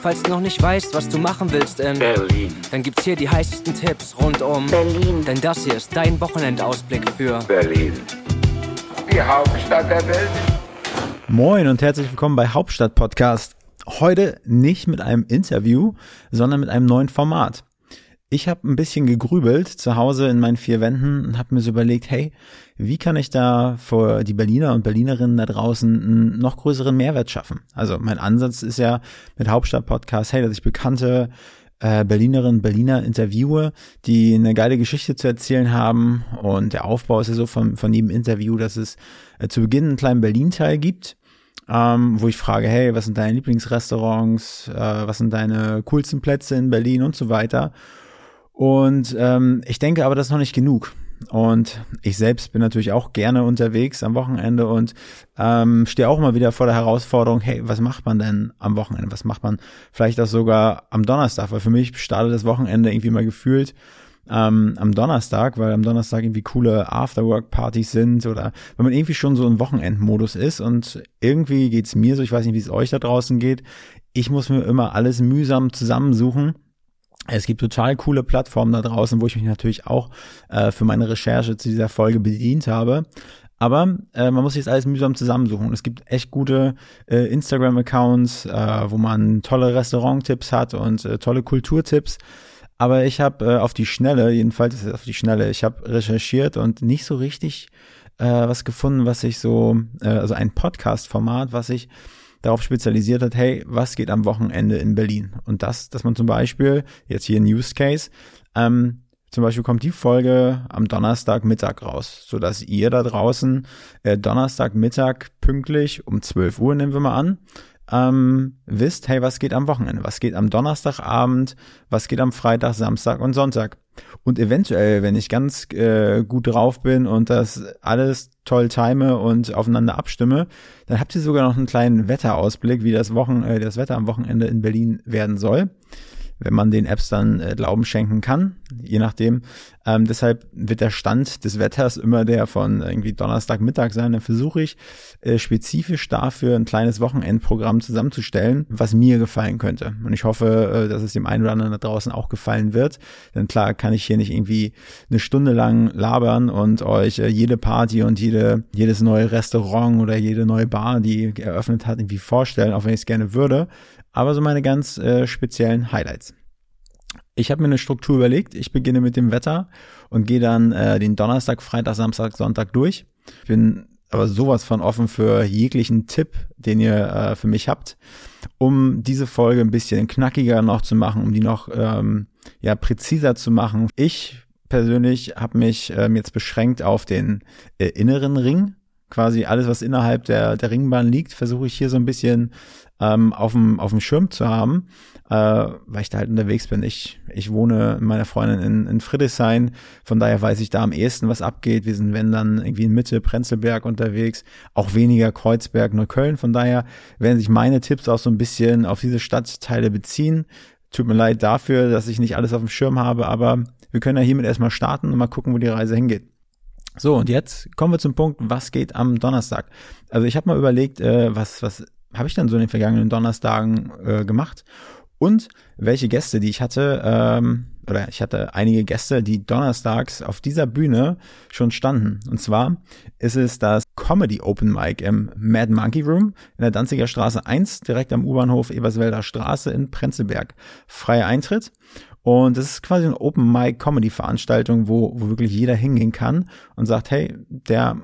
Falls du noch nicht weißt, was du machen willst in Berlin. dann gibt's hier die heißesten Tipps rund um Berlin. Denn das hier ist dein Wochenendausblick für Berlin. Die Hauptstadt der Welt. Moin und herzlich willkommen bei Hauptstadt Podcast. Heute nicht mit einem Interview, sondern mit einem neuen Format. Ich habe ein bisschen gegrübelt zu Hause in meinen vier Wänden und habe mir so überlegt, hey, wie kann ich da für die Berliner und Berlinerinnen da draußen einen noch größeren Mehrwert schaffen? Also mein Ansatz ist ja mit Hauptstadt Podcast, hey, dass ich bekannte äh, Berlinerinnen Berliner interviewe, die eine geile Geschichte zu erzählen haben. Und der Aufbau ist ja so von, von jedem Interview, dass es äh, zu Beginn einen kleinen Berlin-Teil gibt, ähm, wo ich frage, hey, was sind deine Lieblingsrestaurants, äh, was sind deine coolsten Plätze in Berlin und so weiter. Und ähm, ich denke aber, das ist noch nicht genug. Und ich selbst bin natürlich auch gerne unterwegs am Wochenende und ähm, stehe auch immer wieder vor der Herausforderung, hey, was macht man denn am Wochenende? Was macht man vielleicht auch sogar am Donnerstag? Weil für mich startet das Wochenende irgendwie mal gefühlt ähm, am Donnerstag, weil am Donnerstag irgendwie coole Afterwork-Partys sind oder wenn man irgendwie schon so im Wochenendmodus ist und irgendwie geht's mir so, ich weiß nicht, wie es euch da draußen geht, ich muss mir immer alles mühsam zusammensuchen es gibt total coole Plattformen da draußen, wo ich mich natürlich auch äh, für meine Recherche zu dieser Folge bedient habe. Aber äh, man muss sich das alles mühsam zusammensuchen. Es gibt echt gute äh, Instagram-Accounts, äh, wo man tolle Restauranttipps hat und äh, tolle Kulturtipps. Aber ich habe äh, auf die Schnelle, jedenfalls auf die Schnelle, ich habe recherchiert und nicht so richtig äh, was gefunden, was ich so, äh, also ein Podcast-Format, was ich darauf spezialisiert hat, hey, was geht am Wochenende in Berlin? Und das, dass man zum Beispiel, jetzt hier Use Case, ähm, zum Beispiel kommt die Folge am Donnerstagmittag raus, so dass ihr da draußen äh, Donnerstagmittag pünktlich um 12 Uhr, nehmen wir mal an, ähm, wisst, hey, was geht am Wochenende? Was geht am Donnerstagabend? Was geht am Freitag, Samstag und Sonntag? Und eventuell, wenn ich ganz äh, gut drauf bin und das alles toll time und aufeinander abstimme, dann habt ihr sogar noch einen kleinen Wetterausblick, wie das Wochen, äh, das Wetter am Wochenende in Berlin werden soll wenn man den Apps dann äh, Glauben schenken kann, je nachdem. Ähm, deshalb wird der Stand des Wetters immer der von irgendwie Donnerstagmittag sein. Dann versuche ich äh, spezifisch dafür ein kleines Wochenendprogramm zusammenzustellen, was mir gefallen könnte. Und ich hoffe, äh, dass es dem einen oder anderen da draußen auch gefallen wird. Denn klar kann ich hier nicht irgendwie eine Stunde lang labern und euch äh, jede Party und jede, jedes neue Restaurant oder jede neue Bar, die eröffnet hat, irgendwie vorstellen, auch wenn ich es gerne würde aber so meine ganz äh, speziellen Highlights. Ich habe mir eine Struktur überlegt. Ich beginne mit dem Wetter und gehe dann äh, den Donnerstag, Freitag, Samstag, Sonntag durch. Ich bin aber sowas von offen für jeglichen Tipp, den ihr äh, für mich habt, um diese Folge ein bisschen knackiger noch zu machen, um die noch ähm, ja präziser zu machen. Ich persönlich habe mich ähm, jetzt beschränkt auf den äh, inneren Ring. Quasi alles, was innerhalb der, der Ringbahn liegt, versuche ich hier so ein bisschen ähm, auf dem auf dem Schirm zu haben, äh, weil ich da halt unterwegs bin. Ich ich wohne mit meiner Freundin in, in Friedrichshain, von daher weiß ich da am ehesten, was abgeht. Wir sind wenn dann irgendwie in Mitte Prenzlberg unterwegs, auch weniger Kreuzberg, Neukölln. Von daher werden sich meine Tipps auch so ein bisschen auf diese Stadtteile beziehen. Tut mir leid dafür, dass ich nicht alles auf dem Schirm habe, aber wir können ja hiermit erstmal starten und mal gucken, wo die Reise hingeht. So, und jetzt kommen wir zum Punkt, was geht am Donnerstag? Also ich habe mal überlegt, äh, was, was habe ich dann so in den vergangenen Donnerstagen äh, gemacht und welche Gäste, die ich hatte, ähm, oder ich hatte einige Gäste, die donnerstags auf dieser Bühne schon standen. Und zwar ist es das Comedy Open Mic im Mad Monkey Room in der Danziger Straße 1, direkt am U-Bahnhof Eberswälder Straße in Prenzlberg. Freier Eintritt. Und das ist quasi eine Open Mic Comedy Veranstaltung, wo, wo wirklich jeder hingehen kann und sagt, hey, der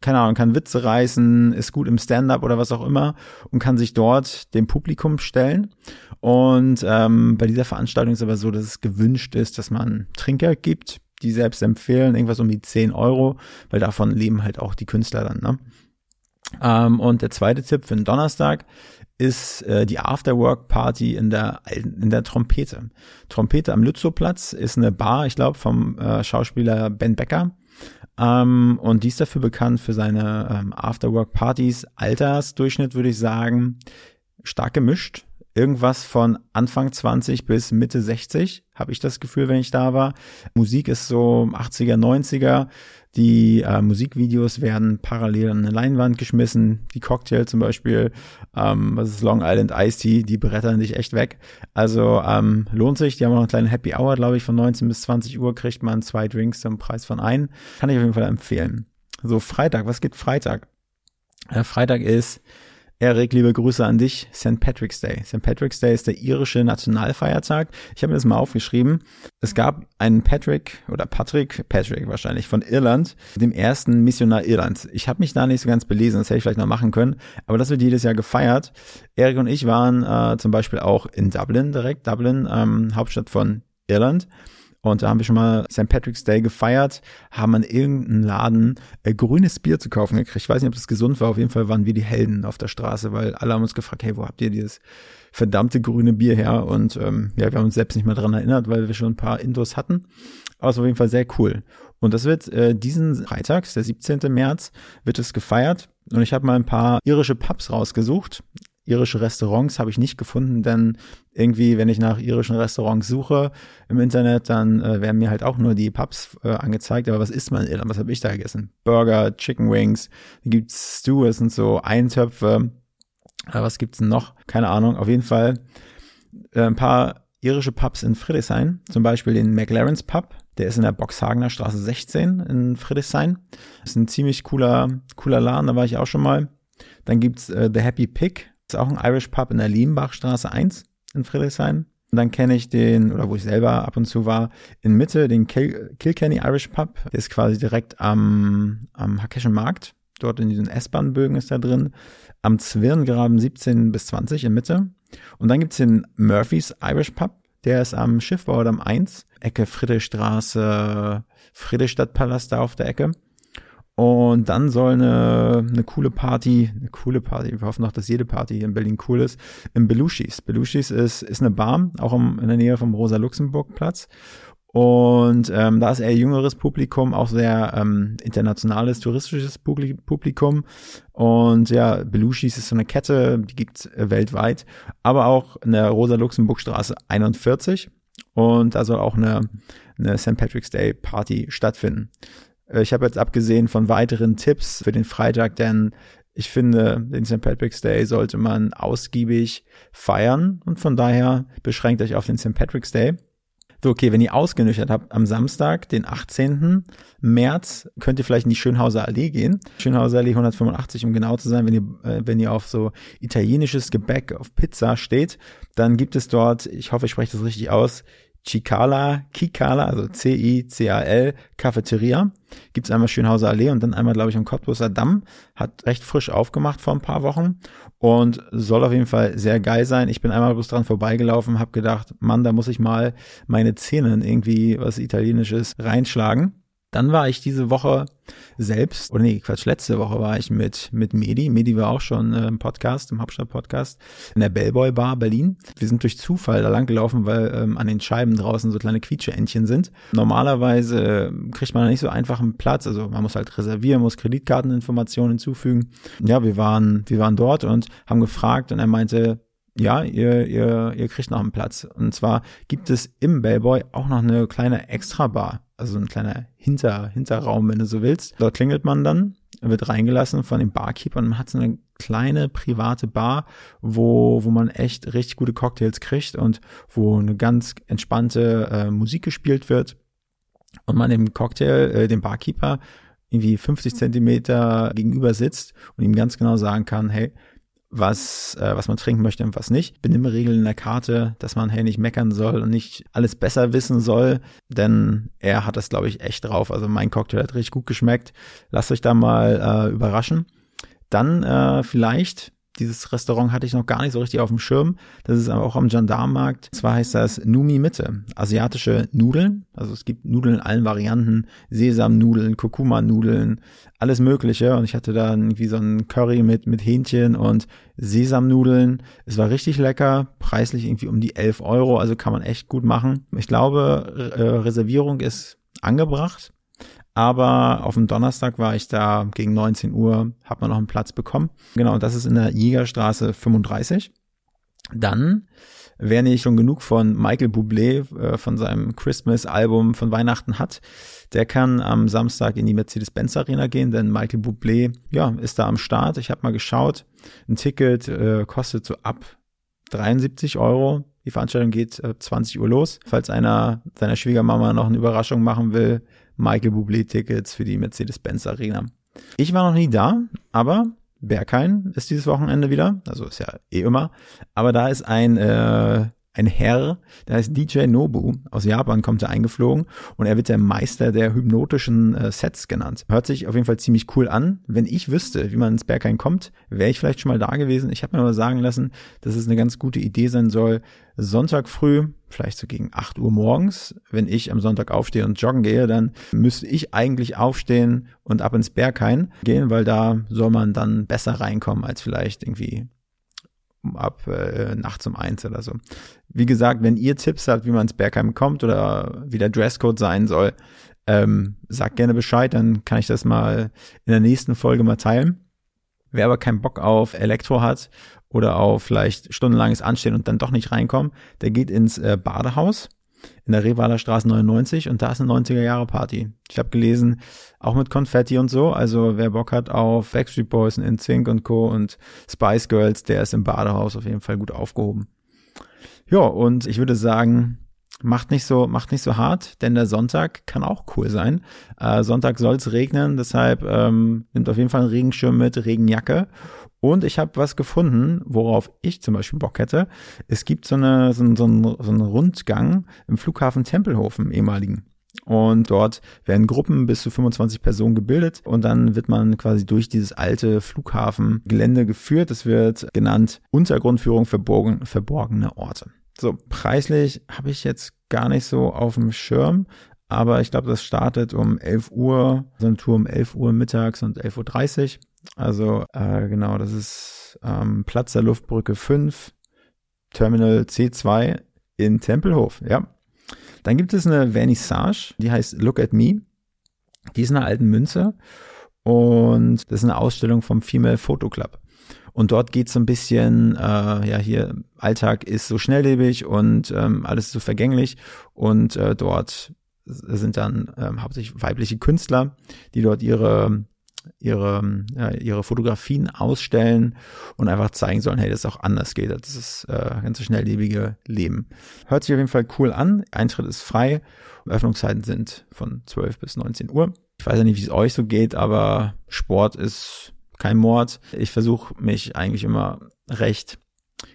keine Ahnung, kann Witze reißen, ist gut im Stand-up oder was auch immer und kann sich dort dem Publikum stellen. Und ähm, bei dieser Veranstaltung ist aber so, dass es gewünscht ist, dass man Trinker gibt, die selbst empfehlen, irgendwas um die 10 Euro, weil davon leben halt auch die Künstler dann. Ne? Ähm, und der zweite Tipp für den Donnerstag ist äh, die Afterwork-Party in der in der Trompete. Trompete am Lützowplatz ist eine Bar, ich glaube, vom äh, Schauspieler Ben Becker. Ähm, und die ist dafür bekannt für seine ähm, Afterwork-Partys. Altersdurchschnitt würde ich sagen, stark gemischt. Irgendwas von Anfang 20 bis Mitte 60, habe ich das Gefühl, wenn ich da war. Musik ist so 80er, 90er. Die äh, Musikvideos werden parallel an eine Leinwand geschmissen. Die Cocktail zum Beispiel, ähm, was ist Long Island Ice Tea, die brettern dich echt weg. Also ähm, lohnt sich. Die haben auch eine kleine Happy Hour, glaube ich, von 19 bis 20 Uhr kriegt man zwei Drinks zum Preis von ein. Kann ich auf jeden Fall empfehlen. So, Freitag, was geht Freitag? Äh, Freitag ist Erik, liebe Grüße an dich. St. Patrick's Day. St. Patrick's Day ist der irische Nationalfeiertag. Ich habe mir das mal aufgeschrieben. Es gab einen Patrick oder Patrick, Patrick wahrscheinlich von Irland, dem ersten Missionar Irlands. Ich habe mich da nicht so ganz belesen, das hätte ich vielleicht noch machen können, aber das wird jedes Jahr gefeiert. Erik und ich waren äh, zum Beispiel auch in Dublin direkt, Dublin, ähm, Hauptstadt von Irland. Und da haben wir schon mal St. Patrick's Day gefeiert, haben an irgendeinem Laden äh, grünes Bier zu kaufen gekriegt. Ich weiß nicht, ob das gesund war. Auf jeden Fall waren wir die Helden auf der Straße, weil alle haben uns gefragt, hey, wo habt ihr dieses verdammte grüne Bier her? Und ähm, ja, wir haben uns selbst nicht mehr dran erinnert, weil wir schon ein paar Indos hatten. Aber es war auf jeden Fall sehr cool. Und das wird äh, diesen Freitag, der 17. März, wird es gefeiert. Und ich habe mal ein paar irische Pubs rausgesucht irische Restaurants habe ich nicht gefunden, denn irgendwie, wenn ich nach irischen Restaurants suche im Internet, dann äh, werden mir halt auch nur die Pubs äh, angezeigt. Aber was isst man in Irland? Was habe ich da gegessen? Burger, Chicken Wings, gibt's Stews und so Eintöpfe. Äh, was gibt's denn noch? Keine Ahnung. Auf jeden Fall äh, ein paar irische Pubs in Friedrichshain, zum Beispiel den McLaren's Pub. Der ist in der Boxhagener Straße 16 in Friedrichshain. Ist ein ziemlich cooler, cooler Laden, da war ich auch schon mal. Dann gibt's äh, The Happy Pig ist auch ein Irish Pub in der Lienbachstraße 1 in Friedrichshain. Und dann kenne ich den, oder wo ich selber ab und zu war, in Mitte, den Kil Kilkenny Irish Pub. Der ist quasi direkt am, am Hackeschen Markt. Dort in diesen S-Bahn-Bögen ist er drin. Am Zwirngraben 17 bis 20 in Mitte. Und dann gibt's den Murphy's Irish Pub. Der ist am Schiffbaudamm 1, Ecke Friedrichstraße, Friedrichstadtpalast da auf der Ecke. Und dann soll eine, eine coole Party, eine coole Party, wir hoffen noch, dass jede Party in Berlin cool ist, im Belushis. Belushis ist, ist eine Bar, auch im, in der Nähe vom Rosa-Luxemburg-Platz. Und ähm, da ist eher jüngeres Publikum, auch sehr ähm, internationales, touristisches Publikum. Und ja, Belushis ist so eine Kette, die gibt's äh, weltweit, aber auch in der Rosa-Luxemburg-Straße 41. Und da soll auch eine, eine St. Patrick's Day Party stattfinden. Äh, ich habe jetzt abgesehen von weiteren Tipps für den Freitag, denn ich finde, den St. Patrick's Day sollte man ausgiebig feiern und von daher beschränkt euch auf den St. Patrick's Day. So, okay, wenn ihr ausgenüchtert habt, am Samstag, den 18. März, könnt ihr vielleicht in die Schönhauser Allee gehen. Schönhauser Allee 185, um genau zu sein, wenn ihr, äh, wenn ihr auf so italienisches Gebäck, auf Pizza steht, dann gibt es dort, ich hoffe, ich spreche das richtig aus, Chicala, Kikala, also C-I-C-A-L, Cafeteria. Gibt's einmal Schönhauser Allee und dann einmal, glaube ich, am Cottbuser Damm. Hat recht frisch aufgemacht vor ein paar Wochen und soll auf jeden Fall sehr geil sein. Ich bin einmal bloß dran vorbeigelaufen, habe gedacht, Mann, da muss ich mal meine Zähne irgendwie was Italienisches reinschlagen. Dann war ich diese Woche selbst, oder nee, Quatsch, letzte Woche war ich mit, mit Medi. Medi war auch schon äh, im Podcast, im Hauptstadt-Podcast, in der Bellboy Bar Berlin. Wir sind durch Zufall da lang gelaufen, weil ähm, an den Scheiben draußen so kleine Quietscheentchen sind. Normalerweise äh, kriegt man da nicht so einfach einen Platz, also man muss halt reservieren, muss Kreditkarteninformationen hinzufügen. Ja, wir waren, wir waren dort und haben gefragt und er meinte, ja, ihr, ihr, ihr kriegt noch einen Platz. Und zwar gibt es im Bellboy auch noch eine kleine Extra-Bar also ein kleiner Hinter, Hinterraum, wenn du so willst. Dort klingelt man dann, wird reingelassen von dem Barkeeper und man hat so eine kleine private Bar, wo, wo man echt richtig gute Cocktails kriegt und wo eine ganz entspannte äh, Musik gespielt wird und man dem Cocktail, äh, dem Barkeeper irgendwie 50 Zentimeter gegenüber sitzt und ihm ganz genau sagen kann, hey, was, äh, was man trinken möchte und was nicht. Benimmregeln in der Karte, dass man hey nicht meckern soll und nicht alles besser wissen soll, denn er hat das, glaube ich, echt drauf. Also mein Cocktail hat richtig gut geschmeckt. Lasst euch da mal äh, überraschen. Dann äh, vielleicht dieses Restaurant hatte ich noch gar nicht so richtig auf dem Schirm. Das ist aber auch am Gendarmenmarkt. Zwar heißt das Numi Mitte. Asiatische Nudeln. Also es gibt Nudeln in allen Varianten. Sesamnudeln, Kurkuma-Nudeln, alles Mögliche. Und ich hatte da irgendwie so ein Curry mit, mit Hähnchen und Sesamnudeln. Es war richtig lecker. Preislich irgendwie um die 11 Euro. Also kann man echt gut machen. Ich glaube, äh, Reservierung ist angebracht. Aber auf dem Donnerstag war ich da gegen 19 Uhr, hat man noch einen Platz bekommen. Genau, das ist in der Jägerstraße 35. Dann, wer nicht schon genug von Michael Bublé, äh, von seinem Christmas-Album von Weihnachten hat, der kann am Samstag in die Mercedes-Benz Arena gehen, denn Michael Bublé, ja, ist da am Start. Ich habe mal geschaut. Ein Ticket äh, kostet so ab 73 Euro. Die Veranstaltung geht äh, 20 Uhr los. Falls einer seiner Schwiegermama noch eine Überraschung machen will, Michael Bublé Tickets für die Mercedes-Benz Arena. Ich war noch nie da, aber Berghain ist dieses Wochenende wieder, also ist ja eh immer, aber da ist ein äh, ein Herr, der heißt DJ Nobu. Aus Japan kommt er eingeflogen und er wird der Meister der hypnotischen äh, Sets genannt. Hört sich auf jeden Fall ziemlich cool an. Wenn ich wüsste, wie man ins Berghain kommt, wäre ich vielleicht schon mal da gewesen. Ich habe mir aber sagen lassen, dass es eine ganz gute Idee sein soll, Sonntag früh, vielleicht so gegen 8 Uhr morgens, wenn ich am Sonntag aufstehe und joggen gehe, dann müsste ich eigentlich aufstehen und ab ins Berghain gehen, weil da soll man dann besser reinkommen als vielleicht irgendwie ab äh, nachts um eins oder so. Wie gesagt, wenn ihr Tipps habt, wie man ins Bergheim kommt oder wie der Dresscode sein soll, ähm, sagt gerne Bescheid, dann kann ich das mal in der nächsten Folge mal teilen. Wer aber keinen Bock auf Elektro hat oder auf vielleicht stundenlanges Anstehen und dann doch nicht reinkommen, der geht ins äh, Badehaus in der Revaler Straße 99 und da ist eine 90er Jahre Party. Ich habe gelesen, auch mit Konfetti und so, also wer Bock hat auf Backstreet Boys und InSync und Co. und Spice Girls, der ist im Badehaus auf jeden Fall gut aufgehoben. Ja, und ich würde sagen, macht nicht so, macht nicht so hart, denn der Sonntag kann auch cool sein. Äh, Sonntag soll es regnen, deshalb ähm, nimmt auf jeden Fall einen Regenschirm mit, Regenjacke und ich habe was gefunden, worauf ich zum Beispiel Bock hätte. Es gibt so, eine, so, so, einen, so einen Rundgang im Flughafen Tempelhof, im ehemaligen. Und dort werden Gruppen bis zu 25 Personen gebildet und dann wird man quasi durch dieses alte Flughafengelände geführt. Das wird genannt Untergrundführung verborgen, verborgene Orte. So, preislich habe ich jetzt gar nicht so auf dem Schirm, aber ich glaube, das startet um 11 Uhr, so eine Tour um 11 Uhr mittags und 11.30 Uhr. Also äh, genau, das ist ähm, Platz der Luftbrücke 5, Terminal C2 in Tempelhof, ja. Dann gibt es eine Vernissage, die heißt Look at Me. Die ist in einer alten Münze und das ist eine Ausstellung vom Female Photo Club. Und dort geht es so ein bisschen, äh, ja, hier, Alltag ist so schnelllebig und ähm, alles ist so vergänglich. Und äh, dort sind dann ähm, hauptsächlich weibliche Künstler, die dort ihre ihre, ja, ihre Fotografien ausstellen und einfach zeigen sollen, hey, das ist auch anders geht. Das ist äh, ganz schnelllebige Leben. Hört sich auf jeden Fall cool an. Eintritt ist frei. Öffnungszeiten sind von 12 bis 19 Uhr. Ich weiß ja nicht, wie es euch so geht, aber Sport ist kein Mord. Ich versuche mich eigentlich immer recht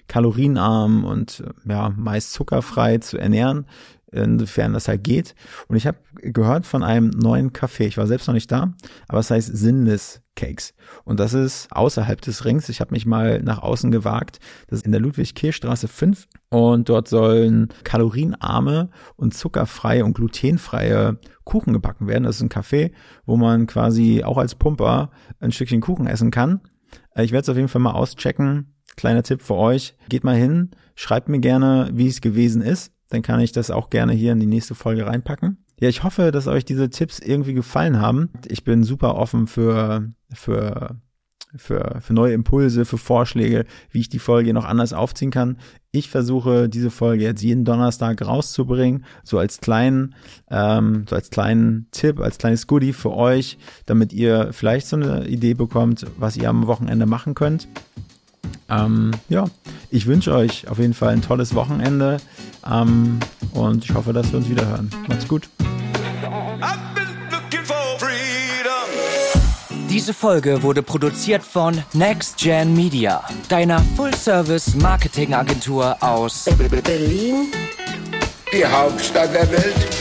kalorienarm und ja, meist zuckerfrei zu ernähren insofern das halt geht. Und ich habe gehört von einem neuen Café. Ich war selbst noch nicht da, aber es heißt Sinless Cakes. Und das ist außerhalb des Rings. Ich habe mich mal nach außen gewagt. Das ist in der Ludwig-Kehr-Straße 5. Und dort sollen kalorienarme und zuckerfreie und glutenfreie Kuchen gebacken werden. Das ist ein Café, wo man quasi auch als Pumper ein Stückchen Kuchen essen kann. Ich werde es auf jeden Fall mal auschecken. Kleiner Tipp für euch. Geht mal hin, schreibt mir gerne, wie es gewesen ist dann kann ich das auch gerne hier in die nächste Folge reinpacken. Ja, ich hoffe, dass euch diese Tipps irgendwie gefallen haben. Ich bin super offen für, für, für, für neue Impulse, für Vorschläge, wie ich die Folge noch anders aufziehen kann. Ich versuche diese Folge jetzt jeden Donnerstag rauszubringen, so als kleinen, ähm, so als kleinen Tipp, als kleines Goodie für euch, damit ihr vielleicht so eine Idee bekommt, was ihr am Wochenende machen könnt. Ähm, ja, ich wünsche euch auf jeden Fall ein tolles Wochenende ähm, und ich hoffe, dass wir uns wieder hören. Macht's gut. Diese Folge wurde produziert von Next Gen Media, deiner Full-Service-Marketing-Agentur aus Berlin, die Hauptstadt der Welt.